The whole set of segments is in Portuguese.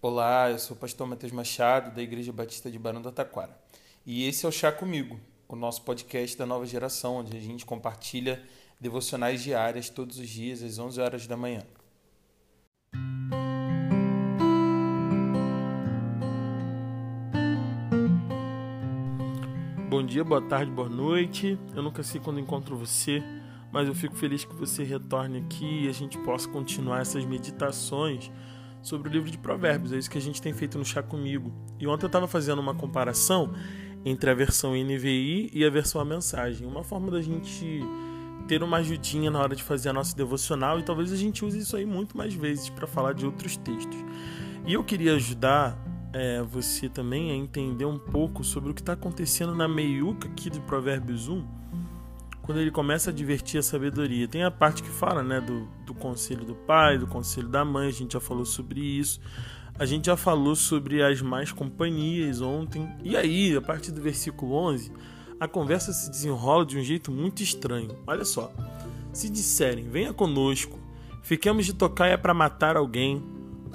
Olá, eu sou o pastor Matheus Machado, da Igreja Batista de Barão do Taquara. E esse é o Chá Comigo, o nosso podcast da nova geração, onde a gente compartilha devocionais diárias todos os dias, às 11 horas da manhã. Bom dia, boa tarde, boa noite. Eu nunca sei quando encontro você, mas eu fico feliz que você retorne aqui e a gente possa continuar essas meditações sobre o livro de Provérbios. É isso que a gente tem feito no Chá Comigo. E ontem eu estava fazendo uma comparação entre a versão NVI e a versão A Mensagem. Uma forma da gente ter uma ajudinha na hora de fazer a nossa devocional e talvez a gente use isso aí muito mais vezes para falar de outros textos. E eu queria ajudar é, você também a entender um pouco sobre o que está acontecendo na meiuca aqui de Provérbios 1 quando ele começa a divertir a sabedoria. Tem a parte que fala né, do, do conselho do pai, do conselho da mãe, a gente já falou sobre isso. A gente já falou sobre as mais companhias ontem. E aí, a partir do versículo 11, a conversa se desenrola de um jeito muito estranho. Olha só. Se disserem, venha conosco, fiquemos de tocaia para matar alguém,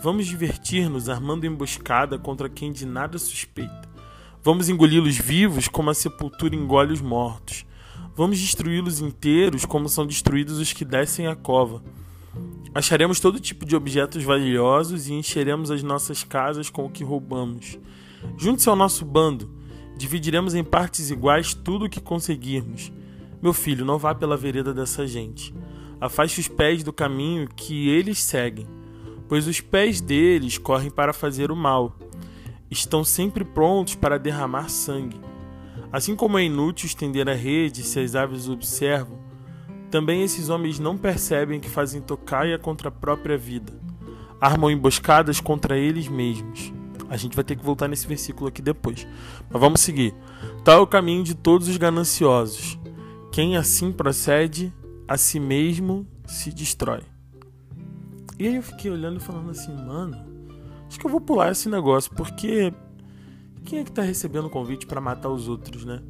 vamos divertir-nos armando emboscada contra quem de nada suspeita. Vamos engoli-los vivos como a sepultura engole os mortos. Vamos destruí-los inteiros, como são destruídos os que descem a cova. Acharemos todo tipo de objetos valiosos e encheremos as nossas casas com o que roubamos. Junte-se ao nosso bando, dividiremos em partes iguais tudo o que conseguirmos. Meu filho, não vá pela vereda dessa gente. Afaste os pés do caminho que eles seguem, pois os pés deles correm para fazer o mal. Estão sempre prontos para derramar sangue. Assim como é inútil estender a rede se as aves observam, também esses homens não percebem que fazem tocaia contra a própria vida. Armam emboscadas contra eles mesmos. A gente vai ter que voltar nesse versículo aqui depois. Mas vamos seguir. Tal é o caminho de todos os gananciosos. Quem assim procede, a si mesmo se destrói. E aí eu fiquei olhando e falando assim, mano, acho que eu vou pular esse negócio, porque quem é que está recebendo convite para matar os outros, né?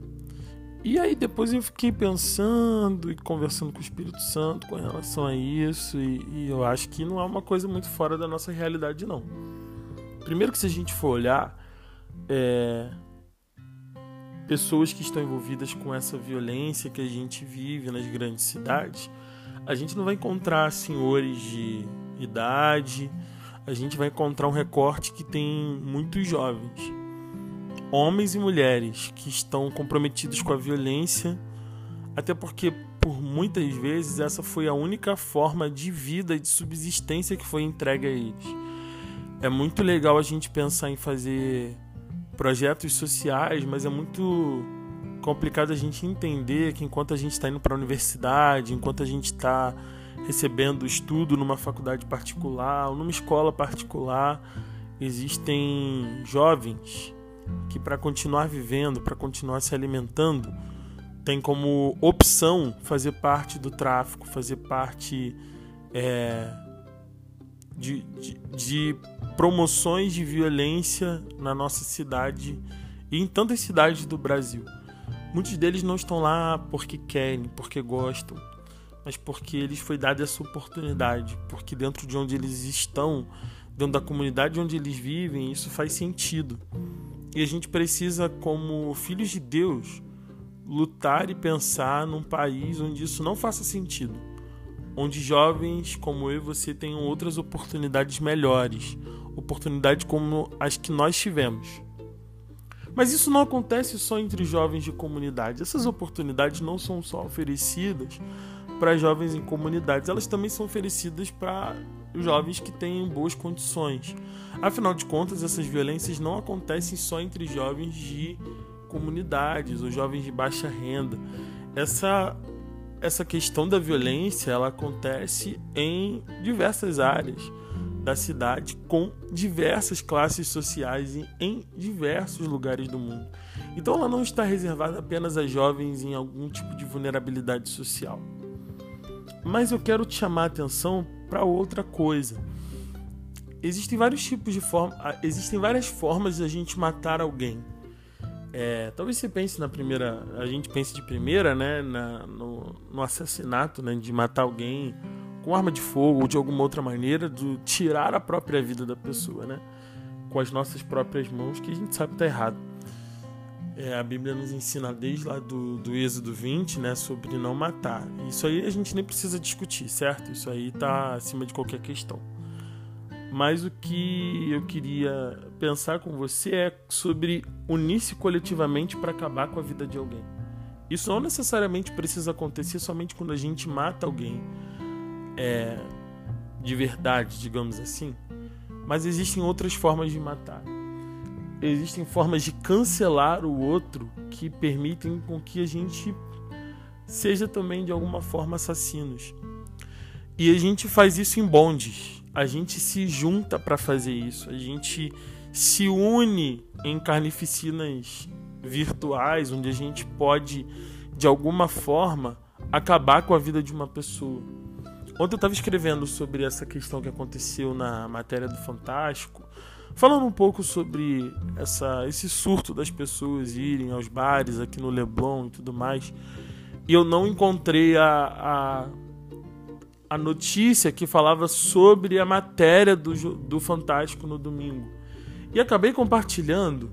E aí depois eu fiquei pensando e conversando com o Espírito Santo com relação a isso e, e, eu acho que não é uma coisa muito fora da nossa realidade não. Primeiro que se a gente for olhar é, pessoas que estão envolvidas com essa violência que a gente vive nas grandes cidades, a gente não vai encontrar senhores de idade, a gente vai encontrar um recorte que tem muitos jovens homens e mulheres que estão comprometidos com a violência, até porque por muitas vezes essa foi a única forma de vida e de subsistência que foi entregue a eles. É muito legal a gente pensar em fazer projetos sociais, mas é muito complicado a gente entender que enquanto a gente está indo para a universidade, enquanto a gente está recebendo estudo numa faculdade particular ou numa escola particular, existem jovens que para continuar vivendo, para continuar se alimentando, tem como opção fazer parte do tráfico, fazer parte é, de, de, de promoções de violência na nossa cidade e em tantas cidades do Brasil. Muitos deles não estão lá porque querem, porque gostam, mas porque eles foi dada essa oportunidade, porque dentro de onde eles estão, dentro da comunidade onde eles vivem, isso faz sentido. E a gente precisa, como filhos de Deus, lutar e pensar num país onde isso não faça sentido. Onde jovens como eu e você tenham outras oportunidades melhores, oportunidades como as que nós tivemos. Mas isso não acontece só entre jovens de comunidade. Essas oportunidades não são só oferecidas para jovens em comunidades, elas também são oferecidas para jovens que têm boas condições. Afinal de contas, essas violências não acontecem só entre jovens de comunidades ou jovens de baixa renda. Essa essa questão da violência, ela acontece em diversas áreas da cidade com diversas classes sociais em, em diversos lugares do mundo. Então ela não está reservada apenas a jovens em algum tipo de vulnerabilidade social. Mas eu quero te chamar a atenção para outra coisa. Existem vários tipos de forma, existem várias formas de a gente matar alguém. É, talvez você pense na primeira, a gente pense de primeira, né, na, no, no, assassinato, né, de matar alguém com arma de fogo ou de alguma outra maneira, de tirar a própria vida da pessoa, né? com as nossas próprias mãos que a gente sabe que está errado. É, a Bíblia nos ensina desde lá do, do Êxodo 20, né, sobre não matar. Isso aí a gente nem precisa discutir, certo? Isso aí está acima de qualquer questão. Mas o que eu queria pensar com você é sobre unir-se coletivamente para acabar com a vida de alguém. Isso não necessariamente precisa acontecer somente quando a gente mata alguém é, de verdade, digamos assim. Mas existem outras formas de matar. Existem formas de cancelar o outro que permitem com que a gente seja também de alguma forma assassinos. E a gente faz isso em bondes. A gente se junta para fazer isso. A gente se une em carnificinas virtuais, onde a gente pode, de alguma forma, acabar com a vida de uma pessoa. Ontem eu estava escrevendo sobre essa questão que aconteceu na matéria do Fantástico, falando um pouco sobre essa, esse surto das pessoas irem aos bares aqui no Leblon e tudo mais. E eu não encontrei a, a, a notícia que falava sobre a matéria do, do Fantástico no domingo. E acabei compartilhando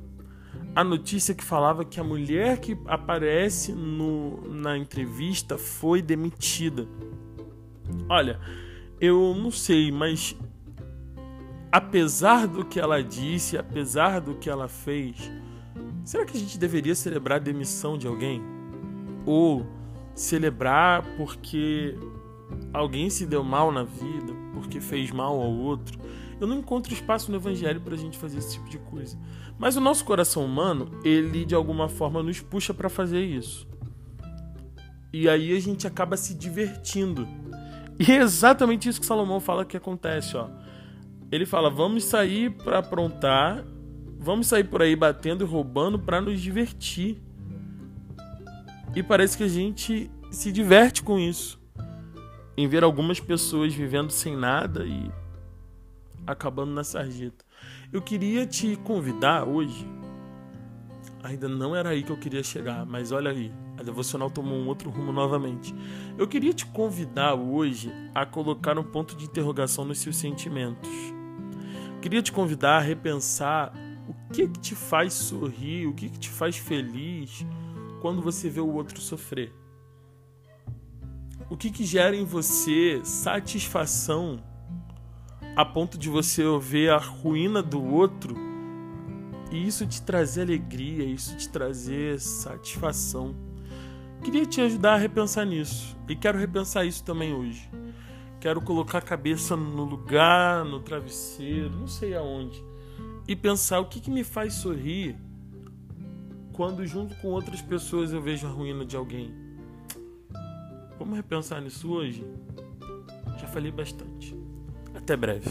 a notícia que falava que a mulher que aparece no, na entrevista foi demitida. Olha, eu não sei, mas apesar do que ela disse, apesar do que ela fez, será que a gente deveria celebrar a demissão de alguém? Ou celebrar porque alguém se deu mal na vida, porque fez mal ao outro? Eu não encontro espaço no evangelho para a gente fazer esse tipo de coisa. Mas o nosso coração humano, ele de alguma forma nos puxa para fazer isso. E aí a gente acaba se divertindo. E é exatamente isso que Salomão fala que acontece, ó. Ele fala: "Vamos sair para aprontar, vamos sair por aí batendo e roubando para nos divertir". E parece que a gente se diverte com isso. Em ver algumas pessoas vivendo sem nada e acabando na sarjeta. Eu queria te convidar hoje. Ainda não era aí que eu queria chegar, mas olha aí, a devocional tomou um outro rumo novamente. Eu queria te convidar hoje a colocar um ponto de interrogação nos seus sentimentos. Queria te convidar a repensar o que, que te faz sorrir, o que, que te faz feliz quando você vê o outro sofrer. O que, que gera em você satisfação a ponto de você ver a ruína do outro e isso te trazer alegria, isso te trazer satisfação. Queria te ajudar a repensar nisso e quero repensar isso também hoje. Quero colocar a cabeça no lugar, no travesseiro, não sei aonde, e pensar o que, que me faz sorrir quando, junto com outras pessoas, eu vejo a ruína de alguém. Vamos repensar nisso hoje? Já falei bastante. Até breve.